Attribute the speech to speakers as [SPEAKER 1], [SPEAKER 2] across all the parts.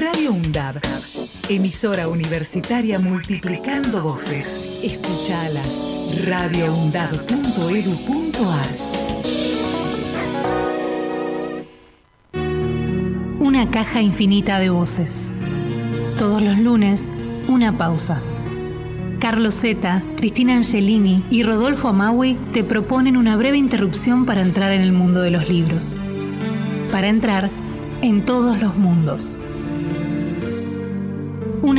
[SPEAKER 1] Radio UNDAB, emisora universitaria multiplicando voces. Escuchalas radioundab.edu.ar.
[SPEAKER 2] Una caja infinita de voces. Todos los lunes, una pausa. Carlos Zeta, Cristina Angelini y Rodolfo Amaui te proponen una breve interrupción para entrar en el mundo de los libros. Para entrar en todos los mundos.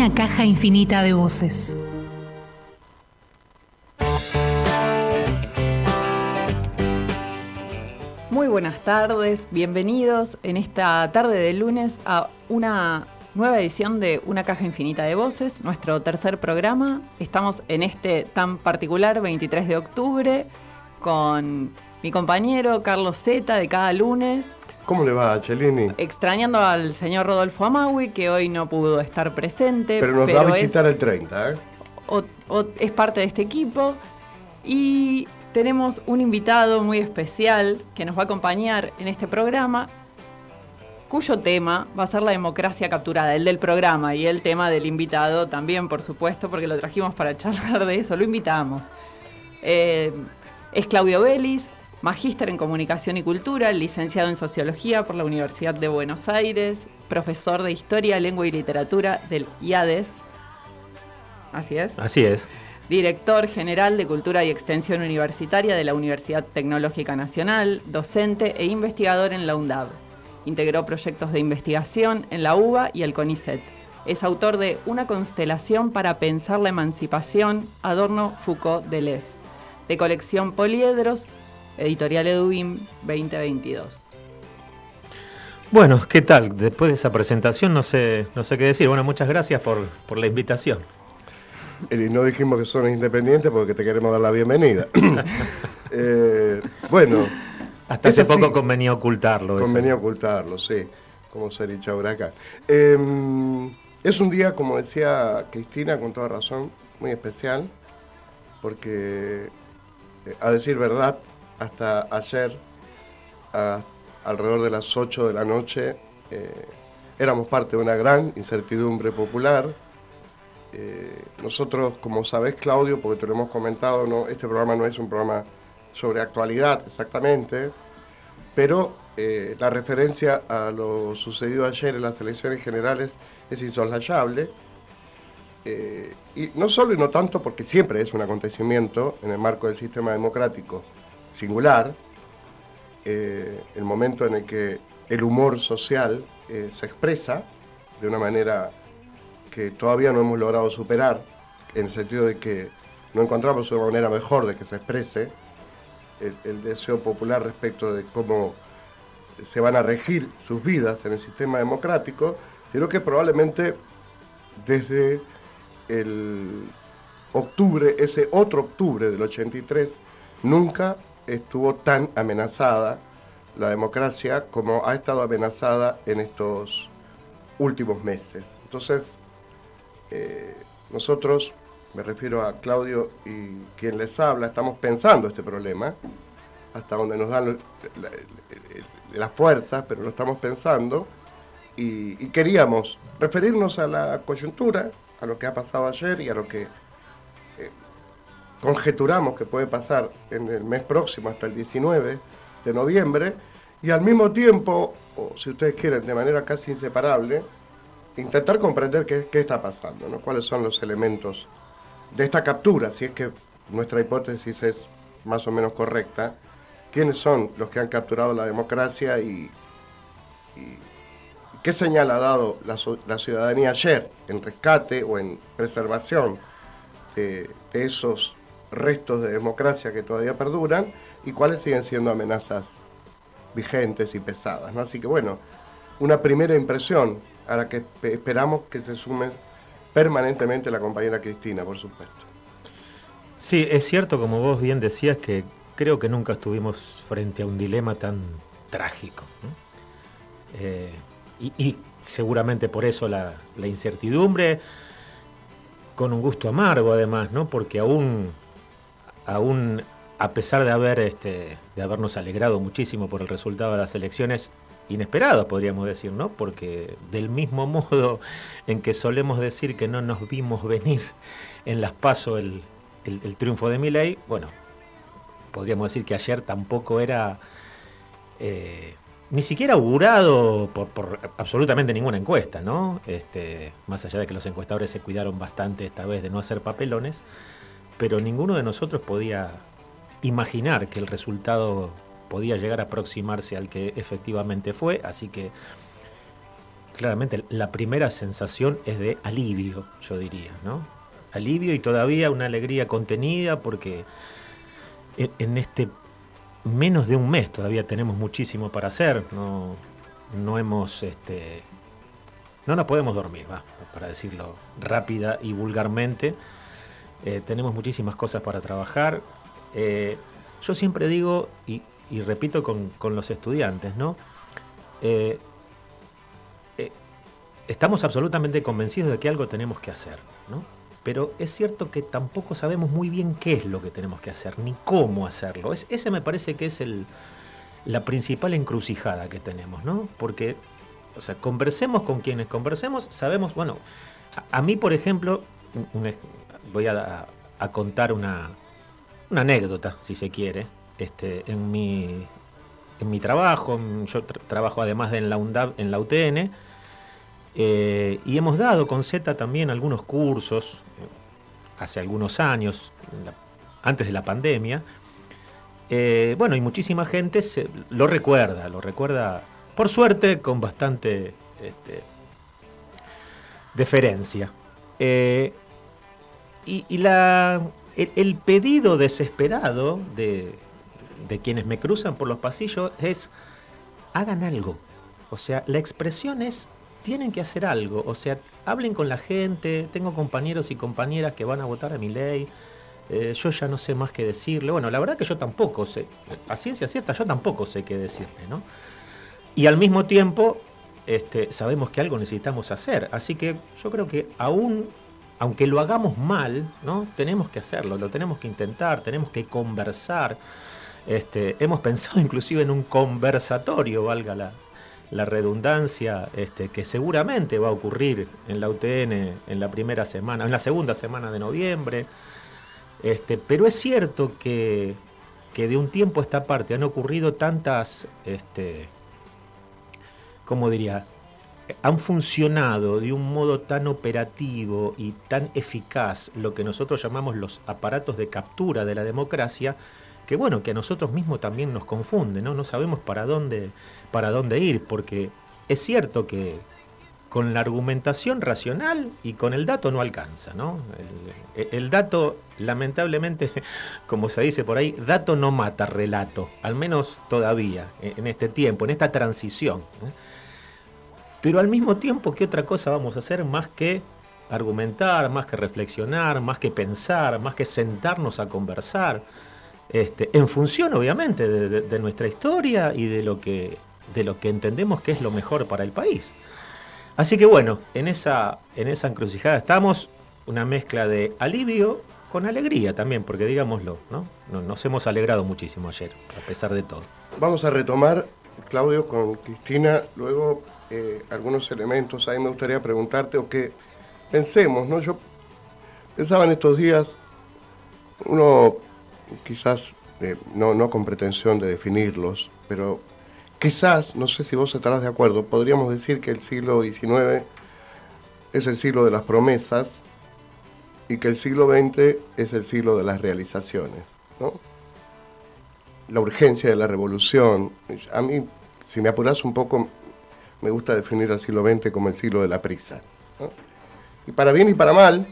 [SPEAKER 2] Una caja infinita de voces.
[SPEAKER 3] Muy buenas tardes, bienvenidos en esta tarde de lunes a una nueva edición de Una caja infinita de voces, nuestro tercer programa. Estamos en este tan particular 23 de octubre con mi compañero Carlos Zeta de cada lunes
[SPEAKER 4] ¿Cómo le va, Chelini?
[SPEAKER 3] Extrañando al señor Rodolfo Amaui, que hoy no pudo estar presente.
[SPEAKER 4] Pero nos va a visitar el 30, ¿eh?
[SPEAKER 3] es parte de este equipo. Y tenemos un invitado muy especial que nos va a acompañar en este programa, cuyo tema va a ser la democracia capturada, el del programa y el tema del invitado también, por supuesto, porque lo trajimos para charlar de eso, lo invitamos. Eh, es Claudio Vélez, magíster en Comunicación y Cultura, licenciado en Sociología por la Universidad de Buenos Aires, profesor de Historia, Lengua y Literatura del IADES. Así es.
[SPEAKER 5] Así es.
[SPEAKER 3] Director General de Cultura y Extensión Universitaria de la Universidad Tecnológica Nacional, docente e investigador en la UNDAB. Integró proyectos de investigación en la UBA y el CONICET. Es autor de Una constelación para pensar la emancipación, Adorno Foucault Deleuze, de colección Poliedros, Editorial Edubim 2022.
[SPEAKER 5] Bueno, ¿qué tal? Después de esa presentación no sé, no sé qué decir. Bueno, muchas gracias por, la invitación.
[SPEAKER 4] Y no dijimos que son independientes porque te queremos dar la bienvenida. Eh, bueno.
[SPEAKER 5] Hasta hace poco convenía ocultarlo.
[SPEAKER 4] Convenía ocultarlo, sí. Como se dicho ahora acá. Em, es un día, como decía Cristina, con toda razón, muy especial, porque, eh, a decir verdad, hasta ayer, alrededor de las 8 de la noche, eh, éramos parte de una gran incertidumbre popular. Eh, nosotros, como sabés, Claudio, porque te lo hemos comentado, no, este programa no es un programa sobre actualidad exactamente, pero eh, la referencia a lo sucedido ayer en las elecciones generales es insoslayable. y no solo y no tanto porque siempre es un acontecimiento en el marco del sistema democrático, singular, eh, el momento en el que el humor social eh, se expresa de una manera que todavía no hemos logrado superar, en el sentido de que no encontramos una manera mejor de que se exprese el, deseo popular respecto de cómo se van a regir sus vidas en el sistema democrático, creo que probablemente desde el octubre, ese otro octubre del 83, nunca estuvo tan amenazada la democracia como ha estado amenazada en estos últimos meses. Entonces, eh, nosotros, me refiero a Claudio y quien les habla, estamos pensando este problema, hasta donde nos dan las fuerzas, pero lo estamos pensando, y queríamos referirnos a la coyuntura, a lo que ha pasado ayer y a lo que conjeturamos que puede pasar en el mes próximo hasta el 19 de noviembre y al mismo tiempo, o si ustedes quieren, de manera casi inseparable, intentar comprender qué, qué está pasando, ¿no? cuáles son los elementos de esta captura, si es que nuestra hipótesis es más o menos correcta, quiénes son los que han capturado la democracia y, qué señal ha dado la, ciudadanía ayer en rescate o en preservación de esos restos de democracia que todavía perduran y cuáles siguen siendo amenazas vigentes y pesadas. Así que bueno, una primera impresión a la que esperamos que se sume permanentemente la compañera Cristina, por supuesto.
[SPEAKER 5] Sí, es cierto, como vos bien decías, que creo que nunca estuvimos frente a un dilema tan trágico. Eh, y, seguramente por eso la, la, incertidumbre, con un gusto amargo además, ¿no? porque aún aún a pesar de, haber, este, de habernos alegrado muchísimo por el resultado de las elecciones inesperados, podríamos decir, ¿no? Porque del mismo modo en que solemos decir que no nos vimos venir en las pasos el, triunfo de Milei, bueno, podríamos decir que ayer tampoco era eh, ni siquiera augurado por, absolutamente ninguna encuesta, ¿no? Este, más allá de que los encuestadores se cuidaron bastante esta vez de no hacer papelones, pero ninguno de nosotros podía imaginar que el resultado podía llegar a aproximarse al que efectivamente fue, así que claramente la primera sensación es de alivio, yo diría, ¿no? Alivio y todavía una alegría contenida porque en este menos de un mes, todavía tenemos muchísimo para hacer, no, no hemos, este, no nos podemos dormir, para decirlo rápida y vulgarmente. Eh, tenemos muchísimas cosas para trabajar. Eh, yo siempre digo, y, repito con, los estudiantes, ¿no? Eh, estamos absolutamente convencidos de que algo tenemos que hacer, ¿no? pero es cierto que tampoco sabemos muy bien qué es lo que tenemos que hacer, ni cómo hacerlo. Es, ese me parece que es el, la principal encrucijada que tenemos, ¿no? Porque, o sea, conversemos con quienes conversemos, sabemos, bueno, a, mí, por ejemplo, voy a, contar una, anécdota, si se quiere, este, en mi, en mi trabajo, yo trabajo además de en la UNDAV, en la UTN, eh, y hemos dado con Z también algunos cursos eh, hace algunos años, antes de la pandemia. Eh, bueno, y muchísima gente lo recuerda, lo recuerda, por suerte, con bastante este, deferencia. Y, el, pedido desesperado de, de quienes me cruzan por los pasillos es, hagan algo. O sea, la expresión es tienen que hacer algo. O sea, hablen con la gente. Tengo compañeros y compañeras que van a votar a mi ley. Eh, yo ya no sé más qué decirle. Bueno, la verdad que yo tampoco sé. A ciencia cierta, yo tampoco sé qué decirle, ¿no? Y al mismo tiempo, este, sabemos que algo necesitamos hacer. Así que yo creo que aún, aunque lo hagamos mal, ¿no? Tenemos que hacerlo, lo tenemos que intentar, tenemos que conversar. Este, hemos pensado inclusive en un conversatorio, valga la, redundancia este, que seguramente va a ocurrir en la UTN en la primera semana, en la segunda semana de noviembre. Este, pero es cierto que, de un tiempo a esta parte han ocurrido tantas, este, ¿cómo diría? Han funcionado de un modo tan operativo y tan eficaz lo que nosotros llamamos los aparatos de captura de la democracia, que bueno, que a nosotros mismos también nos confunde, ¿no? No sabemos para dónde, para dónde ir, porque es cierto que con la argumentación racional y con el dato no alcanza, ¿no? El, dato, lamentablemente, como se dice por ahí, dato no mata relato, al menos todavía, en este tiempo, en esta transición. ¿eh? Pero al mismo tiempo, ¿qué otra cosa vamos a hacer más que argumentar, más que reflexionar, más que pensar, más que sentarnos a conversar? Este, en función obviamente de, nuestra historia y de lo, que, de lo que entendemos que es lo mejor para el país. Así que bueno, en esa, en esa encrucijada estamos, una mezcla de alivio con alegría también, porque digámoslo, ¿no? Nos hemos alegrado muchísimo ayer, a pesar de todo.
[SPEAKER 4] Vamos a retomar, Claudio, con Cristina, luego eh, algunos elementos. Ahí me gustaría preguntarte o que pensemos, ¿no? Yo pensaba en estos días, uno quizás eh, no, con pretensión de definirlos, pero quizás, no sé si vos estarás de acuerdo, podríamos decir que el siglo XIX es el siglo de las promesas y que el siglo XX es el siglo de las realizaciones. La urgencia de la revolución. A mí, si me apuras un poco, me gusta definir al siglo XX como el siglo de la prisa. Y para bien y para mal,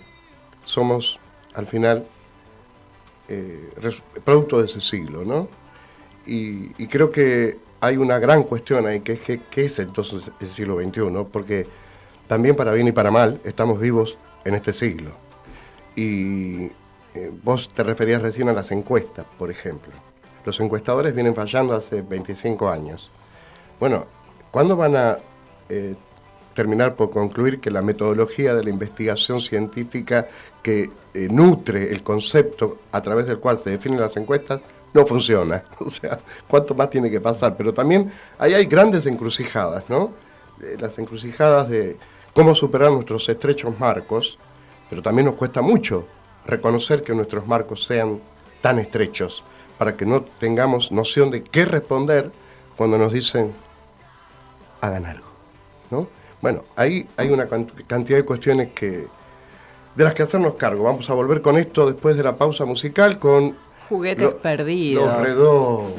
[SPEAKER 4] somos al final eh, producto de ese siglo, ¿no? Y, creo que hay una gran cuestión ahí, que es que, qué es entonces el siglo XXI, porque también para bien y para mal estamos vivos en este siglo. Y eh, vos te referías recién a las encuestas, por ejemplo. Los encuestadores vienen fallando hace 25 años. Bueno, ¿cuándo van a eh, terminar por concluir que la metodología de la investigación científica que eh, nutre el concepto a través del cual se definen las encuestas no funciona. O sea, ¿cuánto más tiene que pasar? Pero también ahí hay grandes encrucijadas, ¿no? Eh, las encrucijadas de cómo superar nuestros estrechos marcos, pero también nos cuesta mucho reconocer que nuestros marcos sean tan estrechos para que no tengamos noción de qué responder cuando nos dicen hagan algo, ¿no? Bueno, ahí hay una cantidad de cuestiones que de las que hacernos cargo. Vamos a volver con esto después de la pausa musical con
[SPEAKER 3] juguetes perdidos.
[SPEAKER 4] Los redos.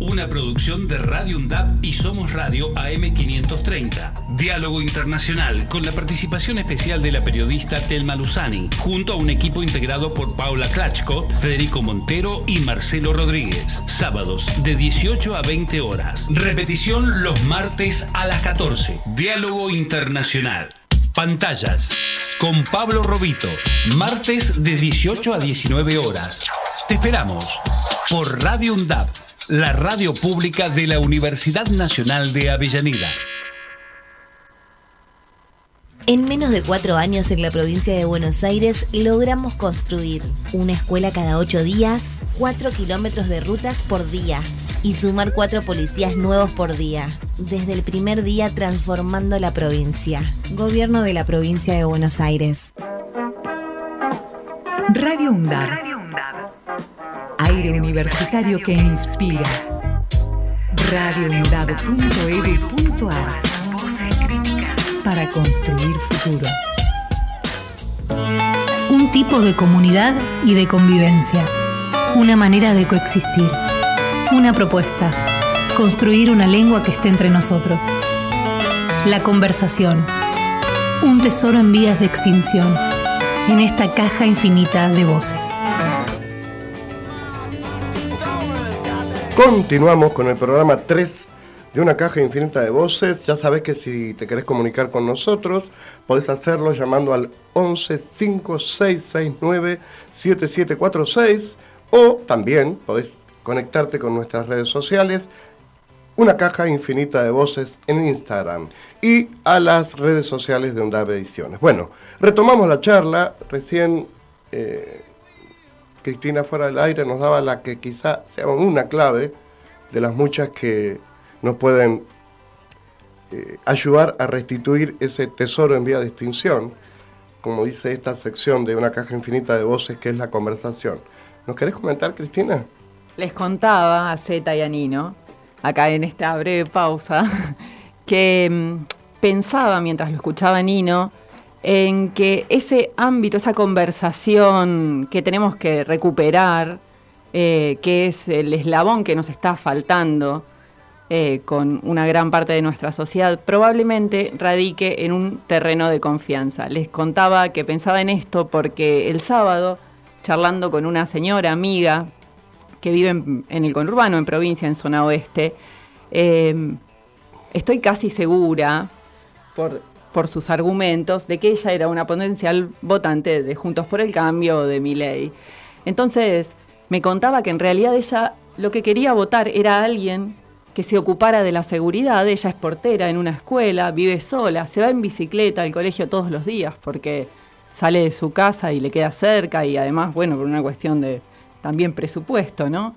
[SPEAKER 6] Una producción de Radio UNDAP y Somos Radio AM530. Diálogo Internacional, con la participación especial de la periodista Telma Luzani, junto a un equipo integrado por Paula Klachko, Federico Montero y Marcelo Rodríguez. Sábados de 18 a 20 horas. Repetición los martes a las 14. Diálogo Internacional. Pantallas. Con Pablo Robito. Martes de 18 a 19 horas. Te esperamos por Radio UNDAP, la radio pública de la Universidad Nacional de Avellaneda.
[SPEAKER 7] En menos de cuatro años en la provincia de Buenos Aires logramos construir una escuela cada ocho días, cuatro kilómetros de rutas por día y sumar cuatro policías nuevos por día. Desde el primer día transformando la provincia. Gobierno de la provincia de Buenos Aires.
[SPEAKER 1] Radio UNDAB. Aire universitario que inspira. radioundab.edu.ar Para construir futuro.
[SPEAKER 2] Un tipo de comunidad y de convivencia. Una manera de coexistir. Una propuesta. Construir una lengua que esté entre nosotros. La conversación. Un tesoro en vías de extinción. En esta caja infinita de voces.
[SPEAKER 4] Continuamos con el programa 3 de una caja infinita de voces. Ya sabes que si te querés comunicar con nosotros, podés hacerlo llamando al 11 5669 7746 o también podés conectarte con nuestras redes sociales, una caja infinita de voces en Instagram y a las redes sociales de UNDAB Ediciones. Bueno, retomamos la charla. Recién eh, Cristina fuera del aire nos daba la que quizá sea una clave de las muchas que nos pueden eh, ayudar a restituir ese tesoro en vía de extinción, como dice esta sección de una caja infinita de voces que es la conversación. ¿Nos querés comentar, Cristina?
[SPEAKER 3] Les contaba a Zeta y a Nino, acá en esta breve pausa, que mm, pensaba mientras lo escuchaba Nino, en que ese ámbito, esa conversación que tenemos que recuperar, eh, que es el eslabón que nos está faltando eh, con una gran parte de nuestra sociedad, probablemente radique en un terreno de confianza. Les contaba que pensaba en esto porque el sábado, charlando con una señora amiga que vive en, el conurbano, en provincia, en zona oeste, eh, estoy casi segura, por, por sus argumentos, de que ella era una potencial votante de Juntos por el Cambio o de Miley. Entonces, me contaba que en realidad ella lo que quería votar era alguien que se ocupara de la seguridad. Ella es portera en una escuela, vive sola, se va en bicicleta al colegio todos los días porque sale de su casa y le queda cerca y además, bueno, por una cuestión de también presupuesto, ¿no?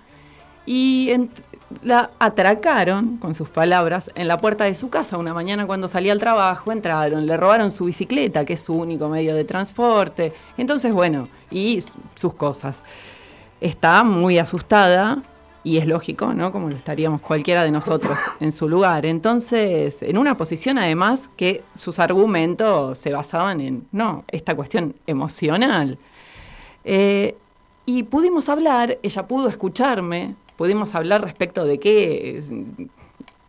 [SPEAKER 3] Y ent- la atracaron, con sus palabras, en la puerta de su casa una mañana cuando salía al trabajo, entraron, le robaron su bicicleta, que es su único medio de transporte, entonces, bueno, y sus cosas. Está muy asustada y es lógico, ¿no? Como lo estaríamos cualquiera de nosotros en su lugar. Entonces, en una posición además que sus argumentos se basaban en, no, esta cuestión emocional. Eh, y pudimos hablar, ella pudo escucharme, pudimos hablar respecto de qué,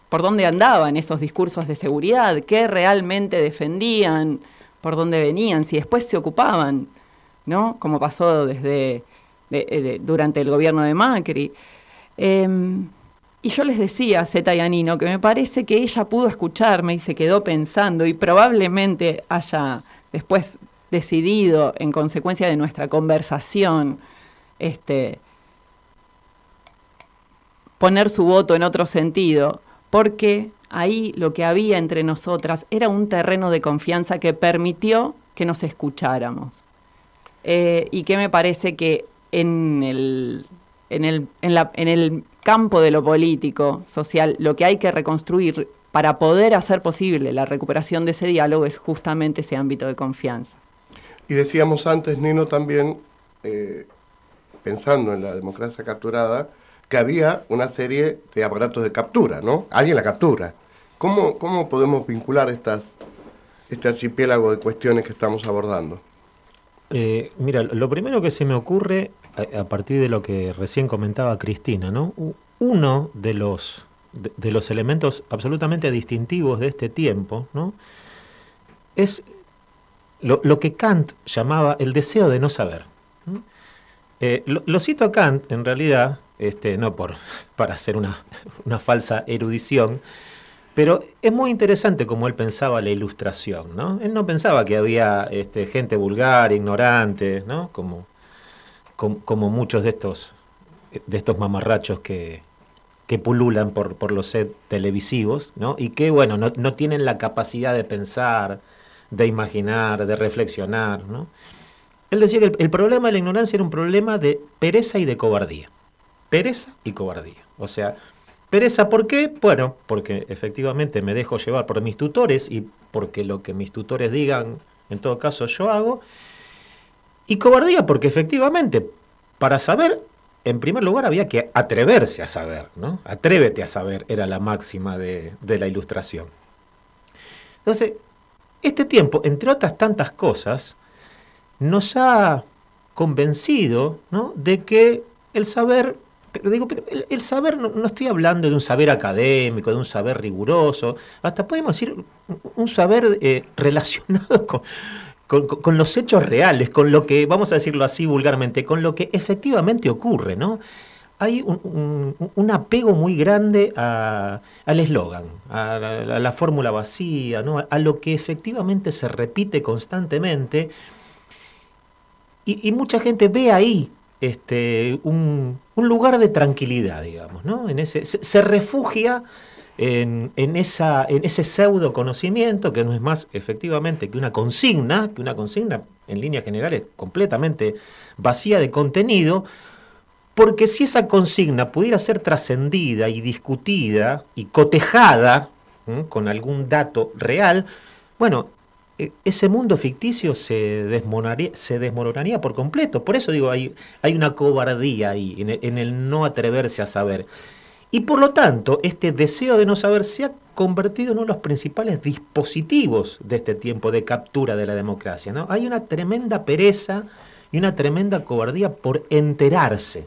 [SPEAKER 3] por dónde andaban esos discursos de seguridad, qué realmente defendían, por dónde venían, si después se ocupaban, ¿no? Como pasó desde de- de- durante el gobierno de Macri. Em, y yo les decía a Zeta y que me parece que ella pudo escucharme y se quedó pensando y probablemente haya después decidido, en consecuencia de nuestra conversación, este, poner su voto en otro sentido, porque ahí lo que había entre nosotras era un terreno de confianza que permitió que nos escucháramos. Eh, y que me parece que en el, en el, en el campo de lo político, social, lo que hay que reconstruir para poder hacer posible la recuperación de ese diálogo es justamente ese ámbito de confianza.
[SPEAKER 4] Y decíamos antes, Nino, también, eh, pensando en la democracia capturada, que había una serie de aparatos de captura, ¿no? Alguien la captura. ¿Cómo, cómo podemos vincular estas, este archipiélago de cuestiones que estamos abordando?
[SPEAKER 5] Eh, mira, lo primero que se me ocurre, a, partir de lo que recién comentaba Cristina, ¿no? Uno de los, de, los elementos absolutamente distintivos de este tiempo, ¿no? Es lo, que Kant llamaba el deseo de no saber. Eh, lo, cito a Kant, en realidad, este, no por, para hacer una, falsa erudición, pero es muy interesante cómo él pensaba la ilustración, ¿no? Él no pensaba que había este, gente vulgar, ignorante, ¿no? Como, como, muchos de estos, de estos mamarrachos que, que pululan por, por los sets televisivos, ¿no? Y que, bueno, no, no, tienen la capacidad de pensar, de imaginar, de reflexionar, ¿no? Él decía que el problema de la ignorancia era un problema de pereza y de cobardía. Pereza y cobardía. O sea, Pereza, ¿por qué? Bueno, porque efectivamente me dejo llevar por mis tutores y porque lo que mis tutores digan, en todo caso, yo hago. Y cobardía, porque efectivamente, para saber, en primer lugar había que atreverse a saber, ¿no? Atrévete a saber, era la máxima de, la ilustración. Entonces, este tiempo, entre otras tantas cosas, nos ha convencido ¿no? de que el saber pero digo, pero el, saber, no, estoy hablando de un saber académico, de un saber riguroso, hasta podemos decir un saber eh, relacionado con, los hechos reales, con lo que, vamos a decirlo así vulgarmente, con lo que efectivamente ocurre, ¿no? Hay un, apego muy grande al eslogan, a, la, fórmula vacía, ¿no? a lo que efectivamente se repite constantemente. Y mucha gente ve ahí este, un, lugar de tranquilidad, digamos, ¿no? En ese, se, refugia en, esa, en ese pseudo conocimiento que no es más efectivamente que una consigna, que una consigna en líneas generales completamente vacía de contenido, porque si esa consigna pudiera ser trascendida y discutida y cotejada con algún dato real, bueno, ese mundo ficticio se desmoronaría, por completo. Por eso digo, hay, una cobardía ahí, en el, no atreverse a saber. Y por lo tanto, este deseo de no saber se ha convertido en uno de los principales dispositivos de este tiempo de captura de la democracia. ¿no? Hay una tremenda pereza y una tremenda cobardía por enterarse.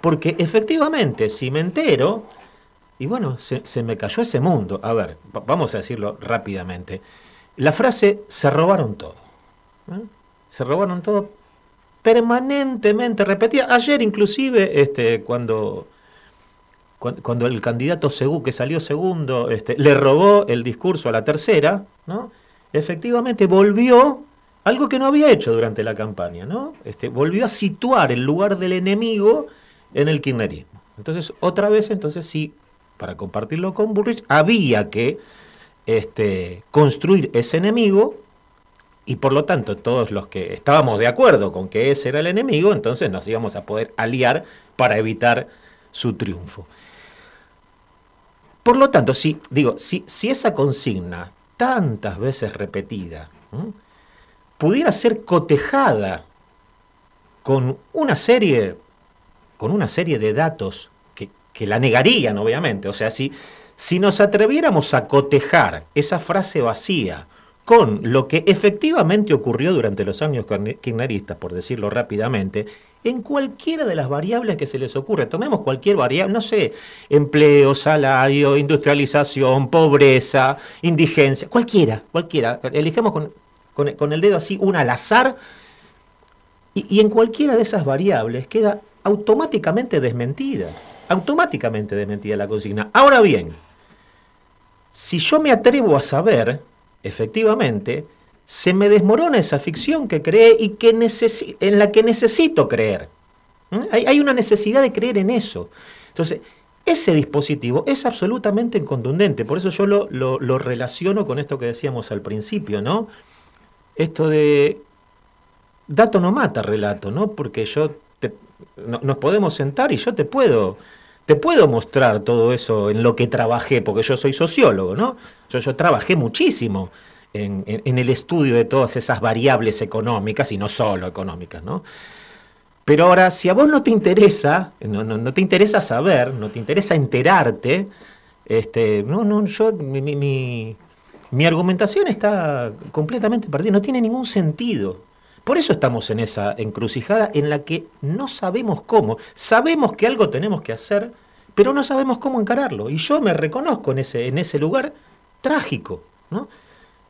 [SPEAKER 5] Porque efectivamente, si me entero, y bueno, se me cayó ese mundo. A ver, vamos a decirlo rápidamente. La frase se robaron todo. ¿eh? Se robaron todo permanentemente repetida. Ayer inclusive, este, cuando, cuando, el candidato Segú, que salió segundo, este, le robó el discurso a la tercera, ¿no? efectivamente volvió algo que no había hecho durante la campaña, ¿no? Este, volvió a situar el lugar del enemigo en el kirchnerismo. Entonces, otra vez, entonces sí, para compartirlo con Burrich, había que este, construir ese enemigo y por lo tanto todos los que estábamos de acuerdo con que ese era el enemigo, entonces nos íbamos a poder aliar para evitar su triunfo. Por lo tanto, si, digo, si, esa consigna, tantas veces repetida, pudiera ser cotejada con una serie, con una serie de datos que, que la negarían, obviamente, o sea, si, si nos atreviéramos a cotejar esa frase vacía con lo que efectivamente ocurrió durante los años kirchneristas, por decirlo rápidamente, en cualquiera de las variables que se les ocurre. Tomemos cualquier variable, no sé, empleo, salario, industrialización, pobreza, indigencia, cualquiera, cualquiera. Elijamos con, el dedo así una al azar y en cualquiera de esas variables queda automáticamente desmentida. Automáticamente desmentida la consigna. Ahora bien, si yo me atrevo a saber, efectivamente, se me desmorona esa ficción que creé y que en la que necesito creer. ¿Mm? Hay, una necesidad de creer en eso. Entonces, ese dispositivo es absolutamente incontundente. Por eso yo lo, relaciono con esto que decíamos al principio, ¿no? Esto de dato no mata relato, ¿no? Porque yo nos podemos sentar y yo te puedo te puedo mostrar todo eso en lo que trabajé, porque yo soy sociólogo, ¿no? Yo, trabajé muchísimo en, el estudio de todas esas variables económicas y no solo económicas, ¿no? Pero ahora, si a vos no te interesa, no, no, te interesa saber, no te interesa enterarte, este, no, no, yo, mi, mi argumentación está completamente perdida, no tiene ningún sentido. Por eso estamos en esa encrucijada en la que no sabemos cómo. Sabemos que algo tenemos que hacer, pero no sabemos cómo encararlo. Y yo me reconozco en ese, lugar trágico, ¿no?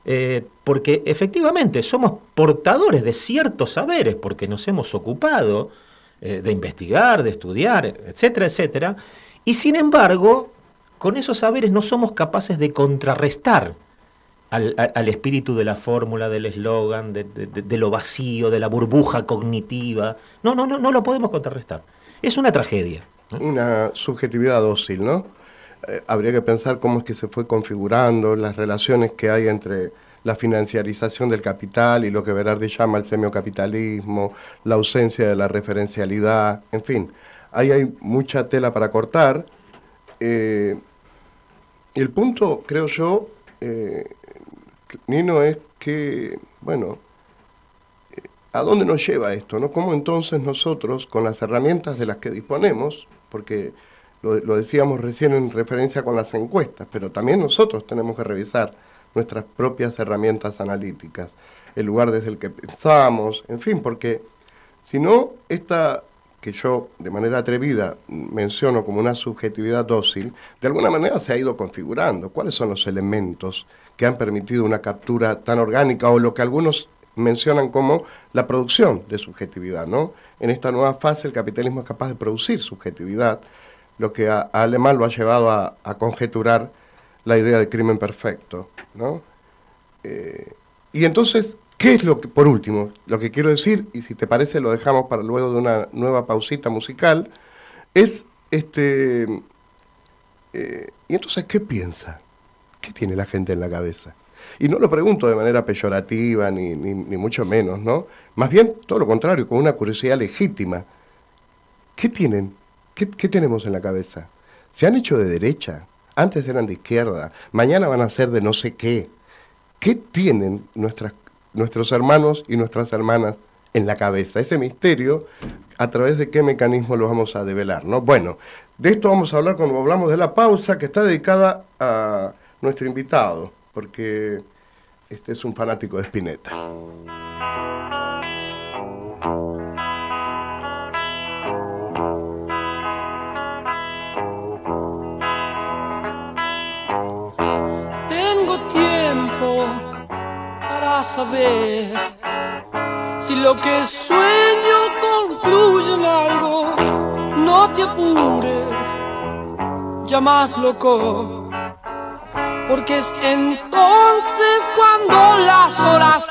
[SPEAKER 5] Eh, porque efectivamente somos portadores de ciertos saberes, porque nos hemos ocupado eh, de investigar, de estudiar, etcétera, etcétera, y sin embargo, con esos saberes no somos capaces de contrarrestar al, espíritu de la fórmula, del eslogan, de, lo vacío, de la burbuja cognitiva. No, no, no, no lo podemos contrarrestar. Es una tragedia.
[SPEAKER 4] Una subjetividad dócil, ¿no? Eh, habría que pensar cómo es que se fue configurando las relaciones que hay entre la financiarización del capital y lo que Berardi llama el semiocapitalismo, la ausencia de la referencialidad, en fin, ahí hay mucha tela para cortar. Eh, el punto, creo yo, eh, Nino, es que, bueno, ¿a dónde nos lleva esto? No? ¿Cómo entonces nosotros, con las herramientas de las que disponemos, porque lo, decíamos recién en referencia con las encuestas, pero también nosotros tenemos que revisar nuestras propias herramientas analíticas, el lugar desde el que pensamos, en fin, porque si no, esta que yo de manera atrevida menciono como una subjetividad dócil, de alguna manera se ha ido configurando. ¿Cuáles son los elementos que han permitido una captura tan orgánica o lo que algunos mencionan como la producción de subjetividad? ¿no? En esta nueva fase el capitalismo es capaz de producir subjetividad, lo que a, Alemán lo ha llevado a, conjeturar la idea de crimen perfecto. ¿no? Eh, y entonces, ¿qué es lo que, por último, lo que quiero decir, y si te parece lo dejamos para luego de una nueva pausita musical, es, este, eh, ¿y entonces qué piensa? ¿Qué tiene la gente en la cabeza? Y no lo pregunto de manera peyorativa, ni, ni, mucho menos, ¿no? Más bien, todo lo contrario, con una curiosidad legítima. ¿Qué tienen? ¿Qué, tenemos en la cabeza? Se han hecho de derecha, antes eran de izquierda, mañana van a ser de no sé qué. ¿Qué tienen nuestras, nuestros hermanos y nuestras hermanas en la cabeza? Ese misterio, ¿a través de qué mecanismo lo vamos a develar? ¿no? Bueno, de esto vamos a hablar cuando hablamos de la pausa, que está dedicada a nuestro invitado, porque este es un fanático de Spinetta.
[SPEAKER 8] saber si lo que sueño concluye en algo. No te apures, ya más loco, porque es entonces cuando las horas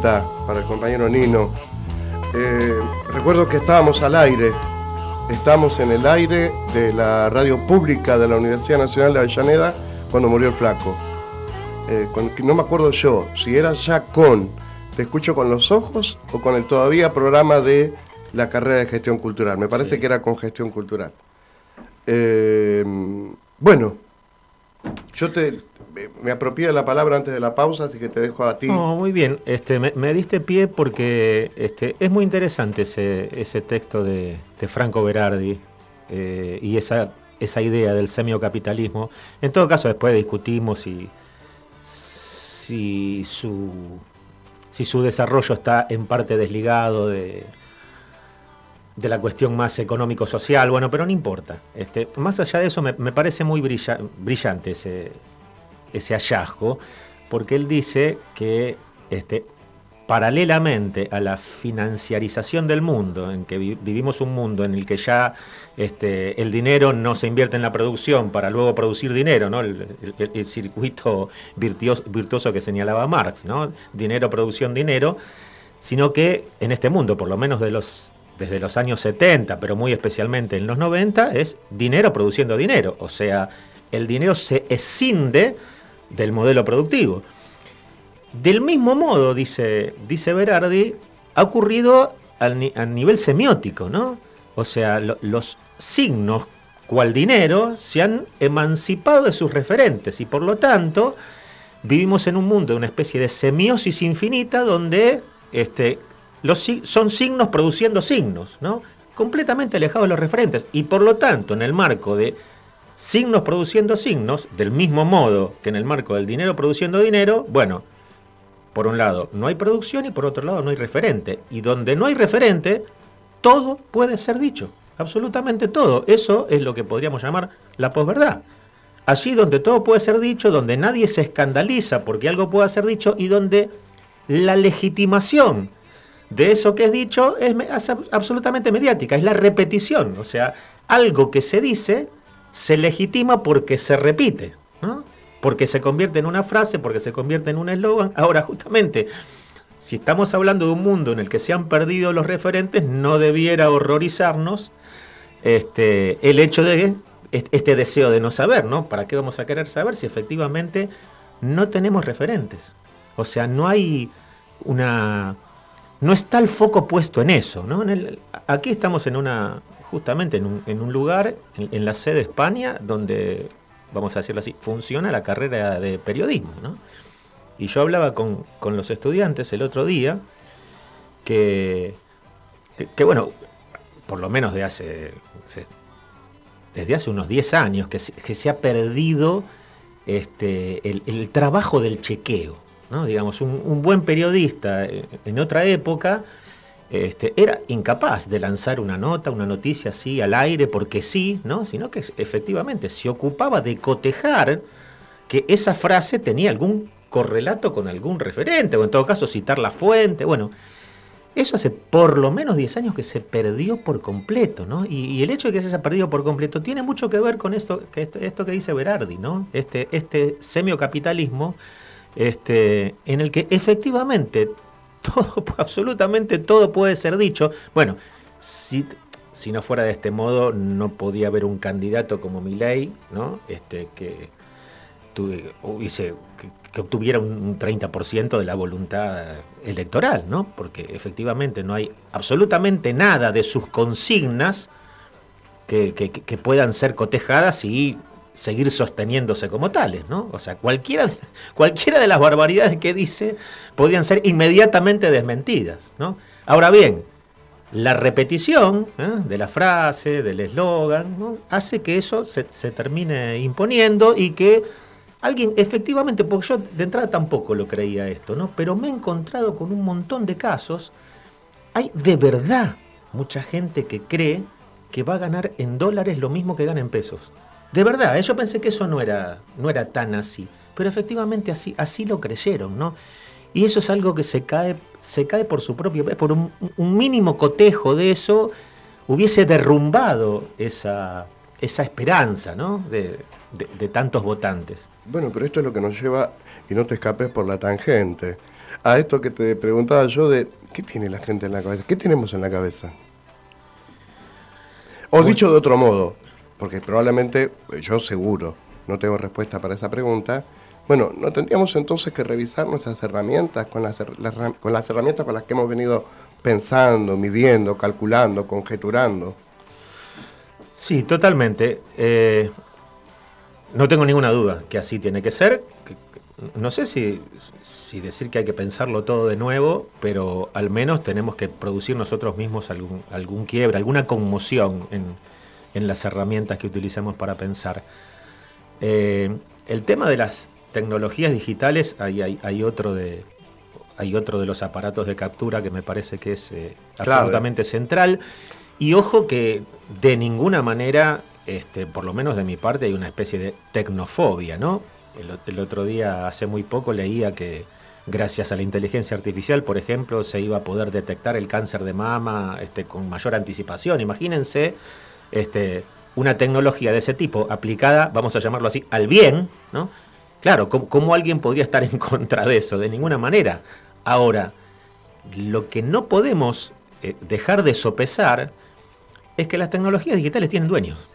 [SPEAKER 4] para el compañero Nino. Eh, recuerdo que estábamos al aire, estamos en el aire de la radio pública de la Universidad Nacional de Avellaneda cuando murió el flaco. Eh, no me acuerdo yo si era ya con Te escucho con los ojos o con el todavía programa de la carrera de gestión cultural. Me parece que era con gestión cultural. Eh, bueno, yo te, me apropié de la palabra antes de la pausa, así que te dejo a ti.
[SPEAKER 5] No, muy bien. Este, me, diste pie porque este, es muy interesante ese, ese texto de, Franco Berardi eh, y esa, esa idea del semiocapitalismo. En todo caso, después discutimos si, si, su, si su desarrollo está en parte desligado de, de la cuestión más económico-social, bueno, pero no importa. Este, más allá de eso, me, parece muy brillante ese, ese hallazgo, porque él dice que este, paralelamente a la financiarización del mundo, en que vivimos un mundo en el que ya este, el dinero no se invierte en la producción para luego producir dinero, ¿no? el, circuito virtuoso, que señalaba Marx, ¿no? dinero, producción, dinero, sino que en este mundo, por lo menos desde los años 70, pero muy especialmente en los 90, es dinero produciendo dinero. O sea, el dinero se escinde del modelo productivo. Del mismo modo, dice, dice Berardi, ha ocurrido a nivel semiótico, ¿no? O sea, los signos cual dinero se han emancipado de sus referentes y por lo tanto vivimos en un mundo de una especie de semiosis infinita donde este, son signos produciendo signos, ¿no? completamente alejados de los referentes. Y por lo tanto, en el marco de signos produciendo signos, del mismo modo que en el marco del dinero produciendo dinero, bueno, por un lado no hay producción y por otro lado no hay referente. Y donde no hay referente, todo puede ser dicho, absolutamente todo. Eso es lo que podríamos llamar la posverdad. Allí donde todo puede ser dicho, donde nadie se escandaliza porque algo pueda ser dicho y donde la legitimación de eso que es dicho es, absolutamente mediática, es la repetición, o sea, algo que se dice se legitima porque se repite, ¿no? porque se convierte en una frase, porque se convierte en un eslogan. Ahora, justamente, si estamos hablando de un mundo en el que se han perdido los referentes, no debiera horrorizarnos este, el hecho de este deseo de no saber, ¿no? ¿Para qué vamos a querer saber si efectivamente no tenemos referentes? O sea, no hay una no está el foco puesto en eso. ¿no? aquí estamos en una, justamente en un, lugar, en, la sede de España, donde, vamos a decirlo así, funciona la carrera de periodismo. ¿no? Y yo hablaba con, los estudiantes el otro día que, que, bueno, por lo menos de hace, desde hace unos 10 años, que se, ha perdido este, el trabajo del chequeo. Digamos, un, buen periodista eh, en otra época este, era incapaz de lanzar una nota, una noticia así al aire porque sí, ¿no? Sino que efectivamente se ocupaba de cotejar que esa frase tenía algún correlato con algún referente, o en todo caso citar la fuente. Bueno, eso hace por lo menos 10 años que se perdió por completo, ¿no? Y, el hecho de que se haya perdido por completo tiene mucho que ver con esto que, esto que dice Berardi, ¿no? Este, este semiocapitalismo este, en el que efectivamente todo, absolutamente todo puede ser dicho. Bueno, si, si no fuera de este modo, no podía haber un candidato como Milei, ¿no? Este, que, hubiese, que, obtuviera un 30% de la voluntad electoral, ¿no? Porque efectivamente no hay absolutamente nada de sus consignas que, que puedan ser cotejadas y seguir sosteniéndose como tales, ¿no? O sea, cualquiera de, cualquiera de las barbaridades que dice podrían ser inmediatamente desmentidas, ¿no? Ahora bien, la repetición ¿eh? de la frase, del eslogan, hace que eso se, termine imponiendo y que alguien, efectivamente, porque yo de entrada tampoco lo creía esto, ¿no? Pero me he encontrado con un montón de casos. Hay de verdad mucha gente que cree que va a ganar en dólares lo mismo que gana en pesos. De verdad, ¿eh? yo pensé que eso no era, no era tan así, pero efectivamente así, así lo creyeron, ¿no? Y eso es algo que se cae, se cae por su propio por un, mínimo cotejo de eso hubiese derrumbado esa, esa esperanza, ¿no? De, de, de tantos votantes.
[SPEAKER 4] Bueno, pero esto es lo que nos lleva, y no te escapes por la tangente, a esto que te preguntaba yo de, ¿qué tiene la gente en la cabeza? ¿Qué tenemos en la cabeza? O dicho de otro modo, porque probablemente, eh, yo seguro, no tengo respuesta para esa pregunta, bueno, ¿no tendríamos entonces que revisar nuestras herramientas con las, herramientas con las que hemos venido pensando, midiendo, calculando, conjeturando?
[SPEAKER 5] Sí, totalmente. Eh, no tengo ninguna duda que así tiene que ser. No sé si, si decir que hay que pensarlo todo de nuevo, pero al menos tenemos que producir nosotros mismos algún, algún quiebre, alguna conmoción en, en las herramientas que utilizamos para pensar. Eh, el tema de las tecnologías digitales, hay, hay, hay otro de, hay otro de los aparatos de captura que me parece que es eh, absolutamente central. Y ojo que de ninguna manera, este, por lo menos de mi parte, hay una especie de tecnofobia, ¿no? El, el otro día, hace muy poco, leía que gracias a la inteligencia artificial, por ejemplo, se iba a poder detectar el cáncer de mama este, con mayor anticipación. Imagínense este, una tecnología de ese tipo aplicada, vamos a llamarlo así, al bien, ¿no? Claro, ¿cómo, alguien podría estar en contra de eso? De ninguna manera. Ahora, lo que no podemos eh, dejar de sopesar es que las tecnologías digitales tienen dueños.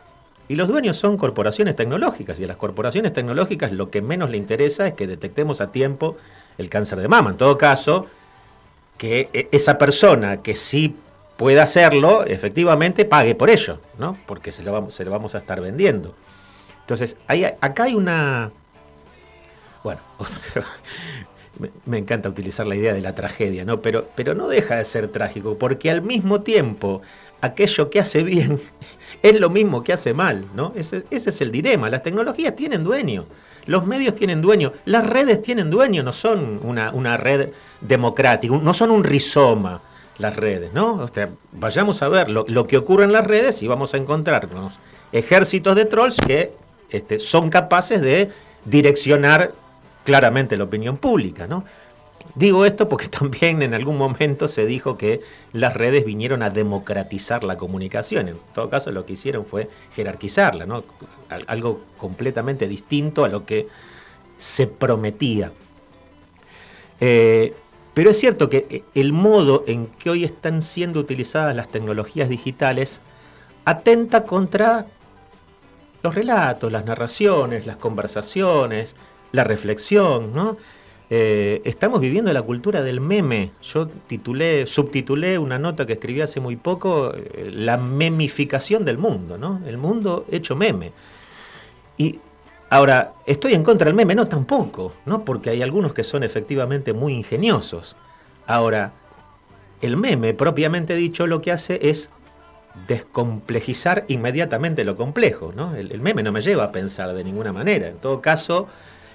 [SPEAKER 5] Y los dueños son corporaciones tecnológicas. Y a las corporaciones tecnológicas lo que menos le interesa es que detectemos a tiempo el cáncer de mama. En todo caso, que eh, esa persona que sí pueda hacerlo, efectivamente pague por ello, ¿no? Porque se lo vamos, se lo vamos a estar vendiendo. Entonces, hay, acá hay una. Bueno, me encanta utilizar la idea de la tragedia, ¿no? Pero, pero no deja de ser trágico, porque al mismo tiempo, aquello que hace bien es lo mismo que hace mal, ¿no? Ese, ese es el dilema. Las tecnologías tienen dueño, los medios tienen dueño, las redes tienen dueño, no son una, una red democrática, no son un rizoma las redes, ¿no? O sea, vayamos a ver lo, que ocurre en las redes y vamos a encontrarnos ejércitos de trolls que este, son capaces de direccionar claramente la opinión pública, ¿no? Digo esto porque también en algún momento se dijo que las redes vinieron a democratizar la comunicación. En todo caso, lo que hicieron fue jerarquizarla, ¿no? Al- Algo completamente distinto a lo que se prometía. Eh, pero es cierto que eh, el modo en que hoy están siendo utilizadas las tecnologías digitales atenta contra los relatos, las narraciones, las conversaciones, la reflexión, ¿no? Eh, estamos viviendo la cultura del meme. Yo titulé, subtitulé una nota que escribí hace muy poco, eh, la memificación del mundo, ¿no? El mundo hecho meme. Y ahora, ¿estoy en contra del meme? No, tampoco, ¿no? Porque hay algunos que son efectivamente muy ingeniosos. Ahora, el meme, propiamente dicho, lo que hace es descomplejizar inmediatamente lo complejo, ¿no? El, el meme no me lleva a pensar de ninguna manera. En todo caso,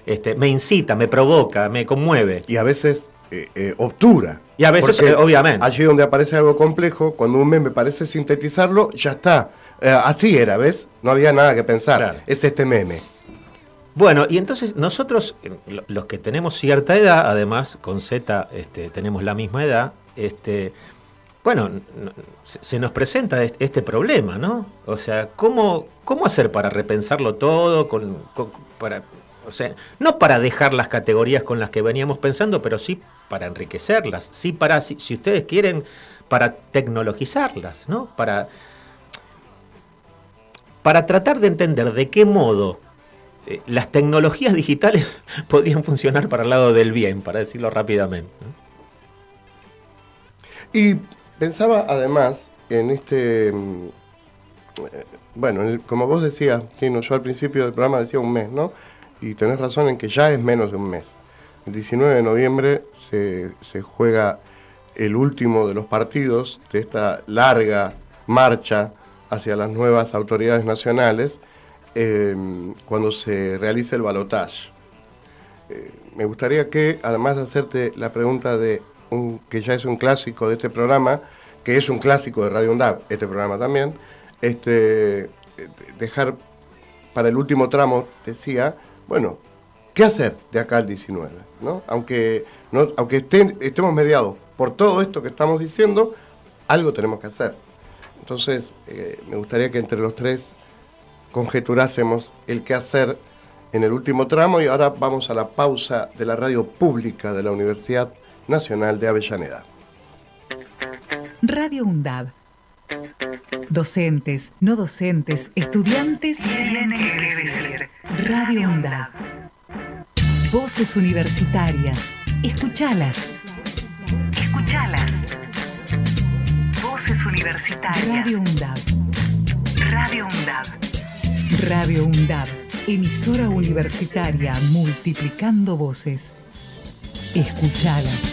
[SPEAKER 5] este, me incita, me provoca, me conmueve.
[SPEAKER 4] Y a veces eh, eh, obtura.
[SPEAKER 5] Y a veces, eh, obviamente.
[SPEAKER 4] Allí donde aparece algo complejo, cuando un meme parece sintetizarlo, ya está. Eh, así era, ¿ves? No había nada que pensar.
[SPEAKER 5] Claro.
[SPEAKER 4] Es este meme.
[SPEAKER 5] Bueno, y entonces nosotros, eh, lo- los que tenemos cierta edad, además con Z este, tenemos la misma edad, este, bueno, se nos presenta est- este problema, ¿no? O sea, ¿cómo, cómo hacer para repensarlo todo? Para, o sea, no para dejar las categorías con las que veníamos pensando, pero sí para enriquecerlas, sí para, si, si ustedes quieren, para tecnologizarlas, ¿no? Para, para tratar de entender de qué modo eh, las tecnologías digitales podrían funcionar para el lado del bien, para decirlo rápidamente.
[SPEAKER 4] Y pensaba además en este. mm, eh, Bueno, como vos decías, Tino, yo al principio del programa decía un mes, ¿no? Y tenés razón en que ya es menos de un mes. El 19 de noviembre se, se juega el último de los partidos de esta larga marcha hacia las nuevas autoridades nacionales eh, cuando se realice el balotaje. Eh, me gustaría que, además de hacerte la pregunta de un, que ya es un clásico de este programa, que es un clásico de Radio UNDAP, este programa también, este, dejar para el último tramo, decía, bueno, ¿qué hacer de acá al 19? ¿no? Aunque, no, aunque estén- estemos mediados por todo esto que estamos diciendo, algo tenemos que hacer. Entonces, eh, me gustaría que entre los tres conjeturásemos el qué hacer en el último tramo y ahora vamos a la pausa de la radio pública de la Universidad Nacional de Avellaneda.
[SPEAKER 1] Radio UNDAB. Docentes, no docentes, estudiantes. Radio UNDAB. Voces universitarias. Escuchalas. Escuchalas. Voces universitarias. Radio UNDAB. Radio UNDAB. Radio UNDAB. Emisora universitaria multiplicando voces. Escuchalas.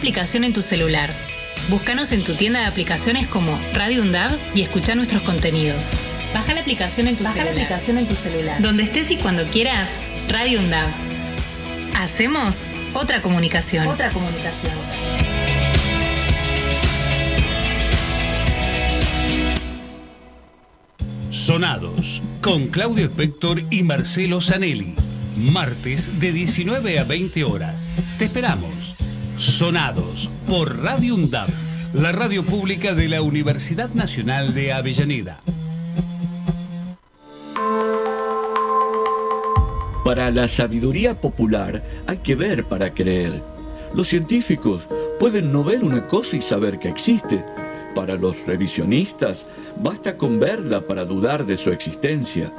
[SPEAKER 2] Baja la aplicación en tu celular. Búscanos en tu tienda de aplicaciones como Radio UNDAB y escucha nuestros contenidos. Baja la aplicación en tu
[SPEAKER 7] Baja la
[SPEAKER 2] celular.
[SPEAKER 7] aplicación en tu celular.
[SPEAKER 2] Donde estés y cuando quieras, Radio UNDAB. Hacemos otra comunicación.
[SPEAKER 7] Otra comunicación.
[SPEAKER 6] Sonados, con Claudio Spector y Marcelo Zanelli. Martes de 19 a 20 horas. Te esperamos. Sonados por Radio la radio pública de la Universidad Nacional de Avellaneda.
[SPEAKER 9] Para la sabiduría popular hay que ver para creer. Los científicos pueden no ver una cosa y saber que existe. Para los revisionistas basta con verla para dudar de su existencia.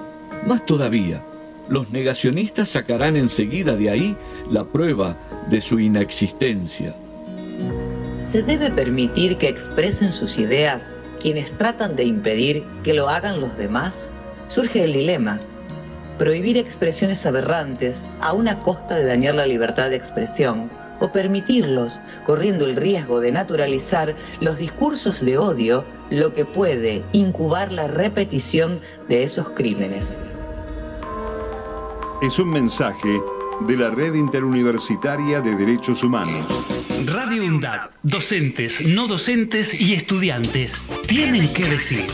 [SPEAKER 9] Más todavía, los negacionistas sacarán enseguida de ahí la prueba de su inexistencia.
[SPEAKER 10] ¿Se debe permitir que expresen sus ideas quienes tratan de impedir que lo hagan los demás? Surge el dilema. Prohibir expresiones aberrantes a una costa de dañar la libertad de expresión o permitirlos corriendo el riesgo de naturalizar los discursos de odio, lo que puede incubar la repetición de esos crímenes.
[SPEAKER 11] Es un mensaje de la Red Interuniversitaria de Derechos Humanos.
[SPEAKER 6] Radio UNDAP, docentes, no docentes y estudiantes tienen que decir.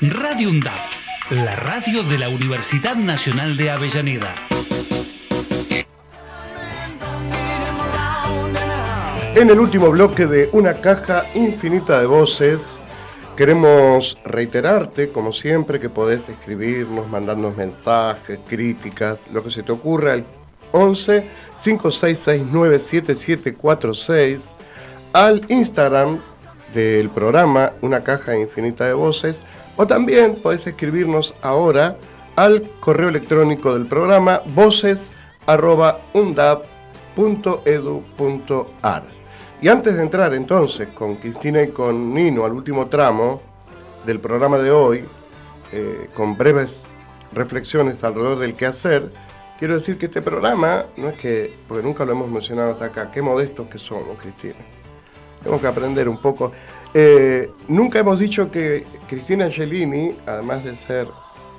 [SPEAKER 6] Radio UNDAP, la radio de la Universidad Nacional de Avellaneda.
[SPEAKER 4] En el último bloque de Una caja infinita de voces, queremos reiterarte, como siempre, que podés escribirnos, mandarnos mensajes, críticas, lo que se te ocurra al 11 5669 7746 al Instagram del programa Una caja infinita de voces o también podés escribirnos ahora al correo electrónico del programa voces@undab.edu.ar. Y antes de entrar entonces con Cristina y con Nino al último tramo del programa de hoy, eh, con breves reflexiones alrededor del qué hacer, quiero decir que este programa, no es que, porque nunca lo hemos mencionado hasta acá, qué modestos que somos, Cristina. Tenemos que aprender un poco. Eh, nunca hemos dicho que Cristina Angelini, además de ser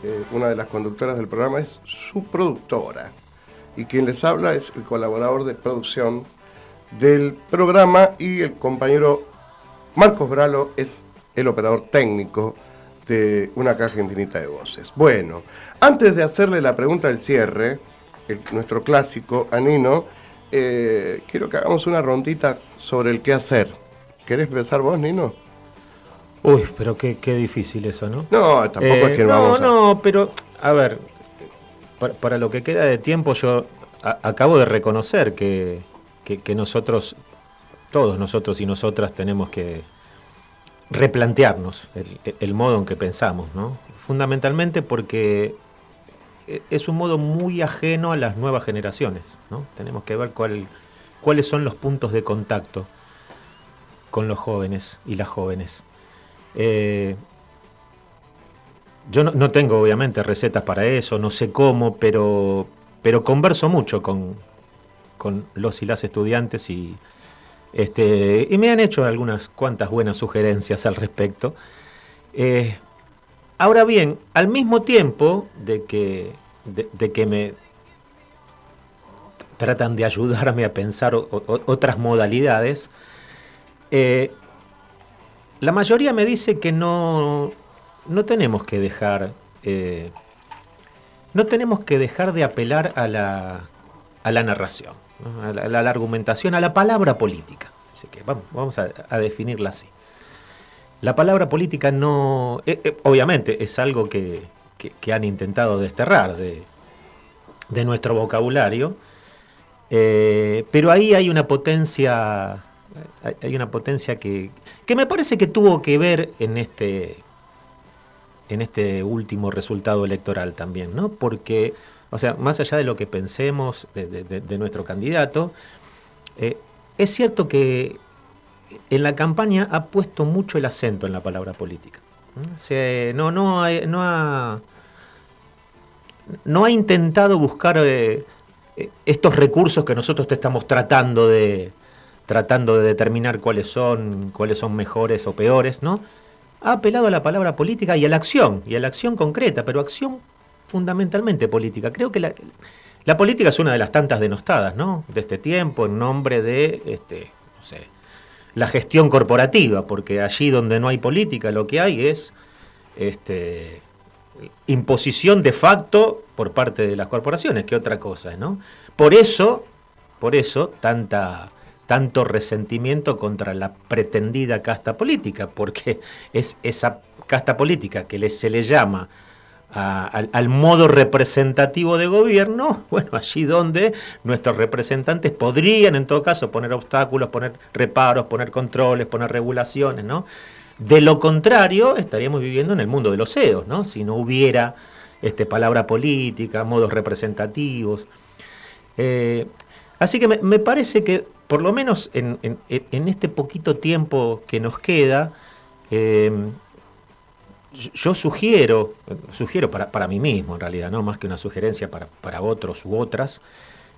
[SPEAKER 4] eh, una de las conductoras del programa, es su productora. Y quien les habla es el colaborador de producción del programa y el compañero Marcos Bralo es el operador técnico de una caja infinita de voces. Bueno, antes de hacerle la pregunta del cierre, el- nuestro clásico a Nino, eh, quiero que hagamos una rondita sobre el qué hacer. ¿Querés empezar vos, Nino?
[SPEAKER 5] Uy, pero qué, qué difícil eso, ¿no?
[SPEAKER 4] No, tampoco
[SPEAKER 5] Eh,
[SPEAKER 4] es que
[SPEAKER 5] no,
[SPEAKER 4] vamos a...
[SPEAKER 5] no, pero a ver, para, para lo que queda de tiempo yo a- acabo de reconocer que, que- nosotros, todos nosotros y nosotras tenemos que replantearnos el, el modo en que pensamos, ¿no? Fundamentalmente porque e- es un modo muy ajeno a las nuevas generaciones, ¿no? Tenemos que ver cuál- cuáles son los puntos de contacto con los jóvenes y las jóvenes. Eh, yo no, no tengo obviamente recetas para eso, no sé cómo, pero, pero converso mucho con, con los y las estudiantes y, Este, y me han hecho algunas cuantas buenas sugerencias al respecto. Eh, ahora bien, al mismo tiempo de que, de, que me tratan de ayudarme a pensar otras modalidades, eh, la mayoría me dice que no, no tenemos que dejar eh, no tenemos que dejar de apelar a la, a la narración, a, la, argumentación, a la palabra política. Así que vamos, vamos a, definirla así. La palabra política no, eh, eh, obviamente, es algo que, han intentado desterrar de, de nuestro vocabulario, pero ahí hay una potencia, hay una potencia que, que me parece que tuvo que ver en este, en este último resultado electoral también, ¿no? Porque, o sea, más allá de lo que pensemos de, nuestro candidato, eh, es cierto que en la campaña ha puesto mucho el acento en la palabra política. no, no, no, ha, no ha intentado buscar eh, estos recursos que nosotros te estamos tratando de, tratando de determinar cuáles son, cuáles son mejores o peores, ¿no? ha apelado a la palabra política y a la acción, y a la acción concreta, pero acción fundamentalmente política. Creo que la, política es una de las tantas denostadas, ¿no? De este tiempo, en nombre de, este, no sé, la gestión corporativa, porque allí donde no hay política, lo que hay es este, imposición de facto por parte de las corporaciones, que otra cosa, ¿no? Por eso, por eso, tanta tanto resentimiento contra la pretendida casta política, porque es esa casta política que se le llama al, modo representativo de gobierno, bueno, allí donde nuestros representantes podrían en todo caso poner obstáculos, poner reparos, poner controles, poner regulaciones, ¿no? De lo contrario, estaríamos viviendo en el mundo de los CEOs, ¿no? Si no hubiera este, palabra política, modos representativos. Eh, así que me parece que por lo menos en, este poquito tiempo que nos queda, em, yo sugiero, sugiero para, mí mismo en realidad, no más que una sugerencia para, otros u otras,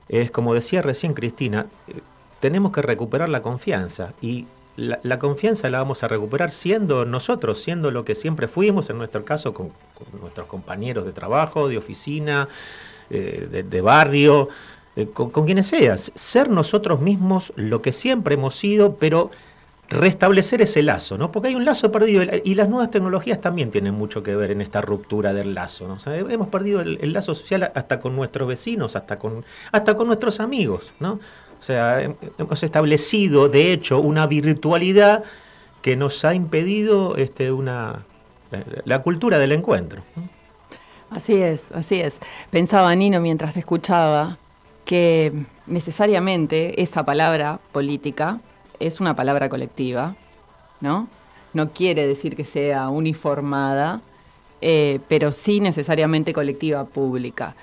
[SPEAKER 5] es como decía recién Cristina, eh, tenemos que recuperar la confianza y la, confianza la vamos a recuperar siendo nosotros, siendo lo que siempre fuimos, en nuestro caso con, nuestros compañeros de trabajo, de oficina, eh, de barrio, eh, con, quienes seas, ser nosotros mismos lo que siempre hemos sido, pero restablecer ese lazo, ¿no? Porque hay un lazo perdido y las nuevas tecnologías también tienen mucho que ver en esta ruptura del lazo, ¿no? hemos perdido el, lazo social hasta con nuestros vecinos, hasta con, hasta con nuestros amigos, ¿no? O sea, hemos establecido, de hecho, una virtualidad que nos ha impedido este, una, la cultura del encuentro.
[SPEAKER 3] Así es, así es. Pensaba Nino mientras te escuchaba que necesariamente esa palabra política es una palabra colectiva, ¿no? No quiere decir que sea uniformada, eh, pero sí necesariamente colectiva pública.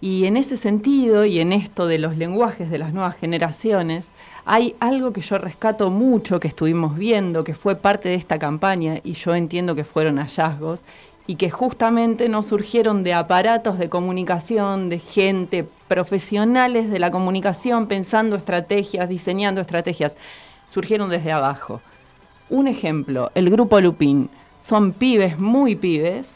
[SPEAKER 3] Y en ese sentido, y en esto de los lenguajes de las nuevas generaciones, hay algo que yo rescato mucho, que estuvimos viendo, que fue parte de esta campaña, y yo entiendo que fueron hallazgos, y que justamente no surgieron de aparatos de comunicación, de gente profesionales de la comunicación pensando estrategias, diseñando estrategias, surgieron desde abajo. Un ejemplo, el grupo Lupín. Son pibes, muy pibes,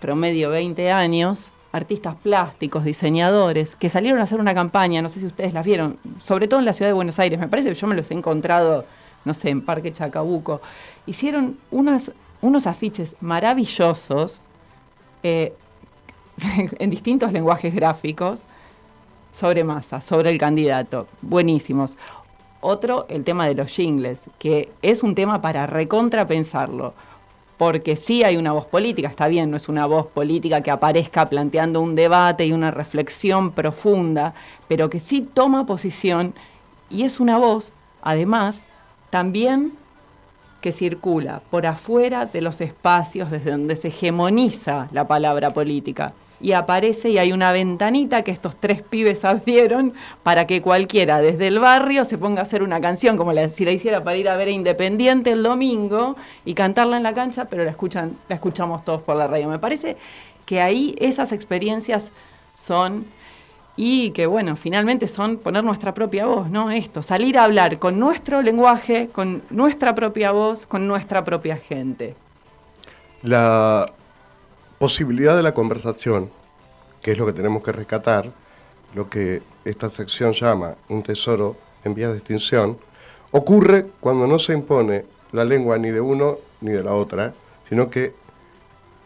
[SPEAKER 3] promedio 20 años, artistas plásticos, diseñadores, que salieron a hacer una campaña, no sé si ustedes las vieron, sobre todo en la ciudad de Buenos Aires, me parece que yo me los he encontrado, no sé, en Parque Chacabuco. Hicieron unas unos afiches maravillosos eh, en distintos lenguajes gráficos sobre masa, sobre el candidato. Buenísimos. Otro, el tema de los jingles, que es un tema para recontrapensarlo. Porque sí hay una voz política, está bien, no es una voz política que aparezca planteando un debate y una reflexión profunda, pero que sí toma posición y es una voz, además, también que circula por afuera de los espacios desde donde se hegemoniza la palabra política. Y aparece y hay una ventanita que estos tres pibes abrieron para que cualquiera desde el barrio se ponga a hacer una canción, como si la hiciera para ir a ver a Independiente el domingo y cantarla en la cancha, pero la, escuchan, la escuchamos todos por la radio. Me parece que ahí esas experiencias son y que bueno, finalmente son poner nuestra propia voz, ¿no? Esto, salir a hablar con nuestro lenguaje, con nuestra propia voz, con nuestra propia gente.
[SPEAKER 4] La posibilidad de la conversación, que es lo que tenemos que rescatar, lo que esta sección llama un tesoro en vías de extinción, ocurre cuando no se impone la lengua ni de uno ni de la otra, sino que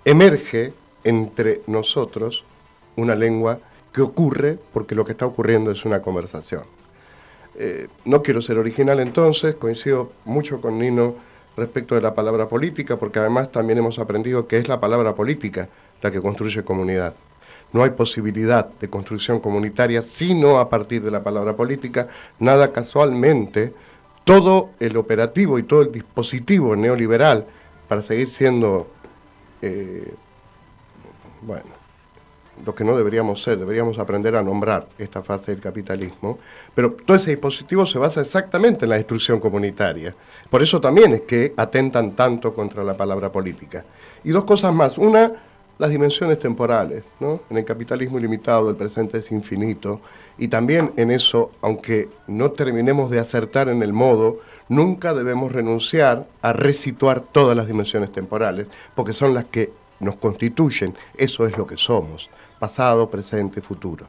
[SPEAKER 4] emerge entre nosotros una lengua que ocurre porque lo que está ocurriendo es una conversación. Eh, no quiero ser original entonces, coincido mucho con Nino respecto de la palabra política, porque además también hemos aprendido que es la palabra política la que construye comunidad. No hay posibilidad de construcción comunitaria sino a partir de la palabra política. Nada casualmente, todo el operativo y todo el dispositivo neoliberal para seguir siendo, eh, bueno, lo que no deberíamos ser, deberíamos aprender a nombrar esta fase del capitalismo, pero todo ese dispositivo se basa exactamente en la destrucción comunitaria. Por eso también es que atentan tanto contra la palabra política. Y dos cosas más. Una, las dimensiones temporales. ¿no? En el capitalismo ilimitado el presente es infinito y también en eso, aunque no terminemos de acertar en el modo, nunca debemos renunciar a resituar todas las dimensiones temporales, porque son las que nos constituyen, eso es lo que somos pasado, presente, futuro.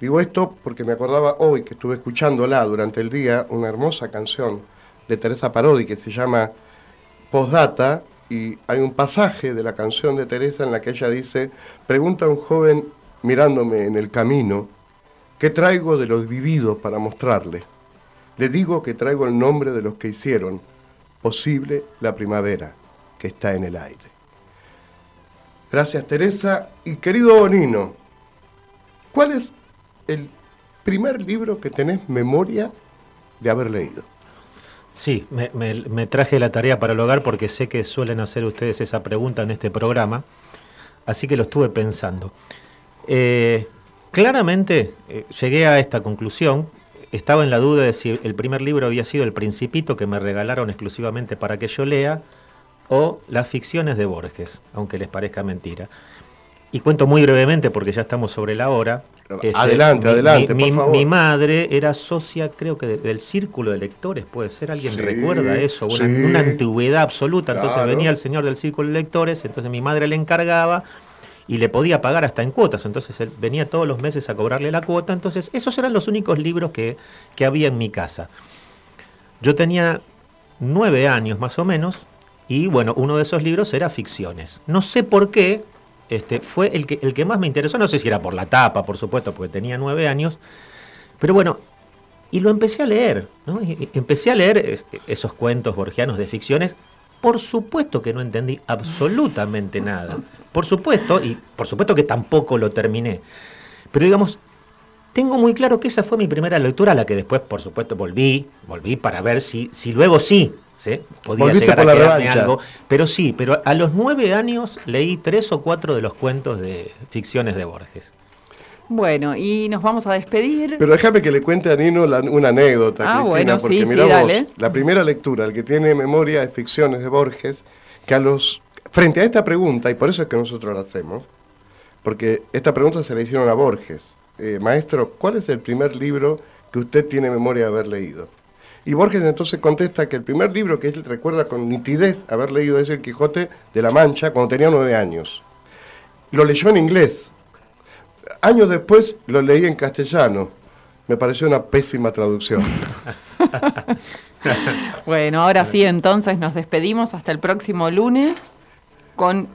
[SPEAKER 4] Digo esto porque me acordaba hoy que estuve escuchándola durante el día, una hermosa canción de Teresa Parodi que se llama Postdata, y hay un pasaje de la canción de Teresa en la que ella dice, pregunta a un joven mirándome en el camino, ¿qué traigo de los vividos para mostrarle? Le digo que traigo el nombre de los que hicieron posible la primavera que está en el aire. Gracias Teresa. Y querido Nino, ¿cuál es el primer libro que tenés memoria de haber leído?
[SPEAKER 5] Sí, me, traje la tarea para el hogar porque sé que suelen hacer ustedes esa pregunta en este programa, así que lo estuve pensando. Eh, claramente eh, llegué a esta conclusión, estaba en la duda de si el primer libro había sido El Principito que me regalaron exclusivamente para que yo lea, o Las ficciones de Borges, aunque les parezca mentira. Y cuento muy brevemente porque ya estamos sobre la hora.
[SPEAKER 4] Este, adelante, adelante,
[SPEAKER 5] mi,
[SPEAKER 4] por favor.
[SPEAKER 5] Mi madre era socia, creo que del círculo de lectores, puede ser, alguien recuerda eso, una, antigüedad absoluta. Entonces venía el señor del círculo de lectores, entonces mi madre le encargaba y le podía pagar hasta en cuotas. Entonces él venía todos los meses a cobrarle la cuota. Entonces esos eran los únicos libros que, que había en mi casa. Yo tenía nueve años más o menos y bueno, uno de esos libros era Ficciones. No sé por qué, este, fue el que, el que más me interesó, no sé si era por la tapa, por supuesto, porque tenía nueve años, pero bueno, y lo empecé a leer, ¿no? empecé a leer esos cuentos borgianos de ficciones. Por supuesto que no entendí absolutamente nada. Por supuesto, y por supuesto que tampoco lo terminé. Pero digamos, tengo muy claro que esa fue mi primera lectura, a la que después, por supuesto, volví, volví para ver si, si luego sí ¿sí? podía llegar a quedarme algo. Pero sí, pero a los nueve años leí tres o cuatro de los cuentos de ficciones de Borges.
[SPEAKER 3] Bueno, y nos vamos a despedir.
[SPEAKER 4] Pero déjame que le cuente a Nino una anécdota,
[SPEAKER 3] ah,
[SPEAKER 4] Cristina,
[SPEAKER 3] bueno,
[SPEAKER 4] porque
[SPEAKER 3] sí,
[SPEAKER 4] mira
[SPEAKER 3] sí,
[SPEAKER 4] la primera lectura, el que tiene memoria de ficciones de Borges, que a los frente a esta pregunta, y por eso es que nosotros la hacemos, porque esta pregunta se la hicieron a Borges. Eh, maestro, ¿cuál es el primer libro que usted tiene memoria de haber leído? Y Borges entonces contesta que el primer libro que él recuerda con nitidez haber leído es El Quijote de la Mancha cuando tenía nueve años. Lo leyó en inglés. Años después lo leí en castellano. Me pareció una pésima traducción.
[SPEAKER 3] bueno, ahora sí, entonces nos despedimos hasta el próximo lunes con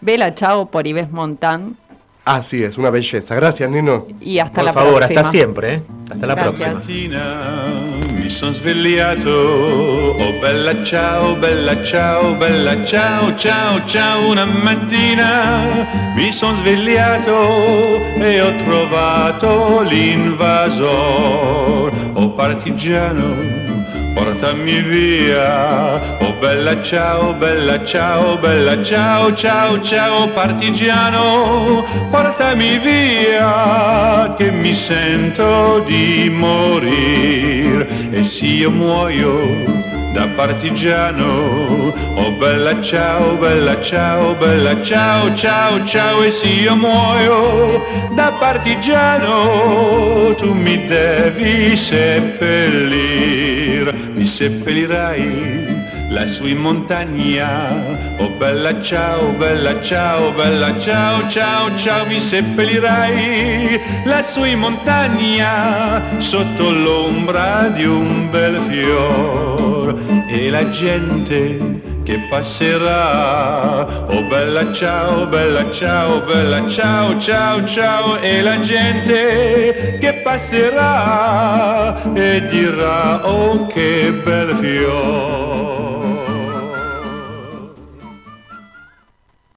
[SPEAKER 3] Bella Chao por Ives Montán.
[SPEAKER 4] Así es, una belleza. Gracias, Nino.
[SPEAKER 3] Y hasta
[SPEAKER 5] Por
[SPEAKER 3] la
[SPEAKER 5] favor,
[SPEAKER 3] próxima.
[SPEAKER 5] hasta siempre. ¿eh? Hasta la
[SPEAKER 3] Gracias.
[SPEAKER 5] próxima.
[SPEAKER 12] Mi sono svegliato, oh bella ciao, bella ciao, bella ciao, ciao, ciao, una mattina mi sono svegliato e ho trovato l'invasor, oh partigiano, portami via, oh bella ciao, bella ciao, bella ciao, ciao, ciao, partigiano, portami via, che mi sento di morir, e se io muoio da partigiano. Oh bella ciao, bella ciao, bella ciao, ciao, ciao e se io muoio da partigiano tu mi devi seppellir, mi seppellirai lassù in montagna. Oh bella ciao, bella ciao, bella ciao, ciao, ciao, mi seppellirai lassù in montagna sotto l'ombra di un bel fior e la gente che passerà. Oh bella ciao, bella ciao, bella ciao, ciao, ciao e la gente che passerà e dirà oh che bel fior.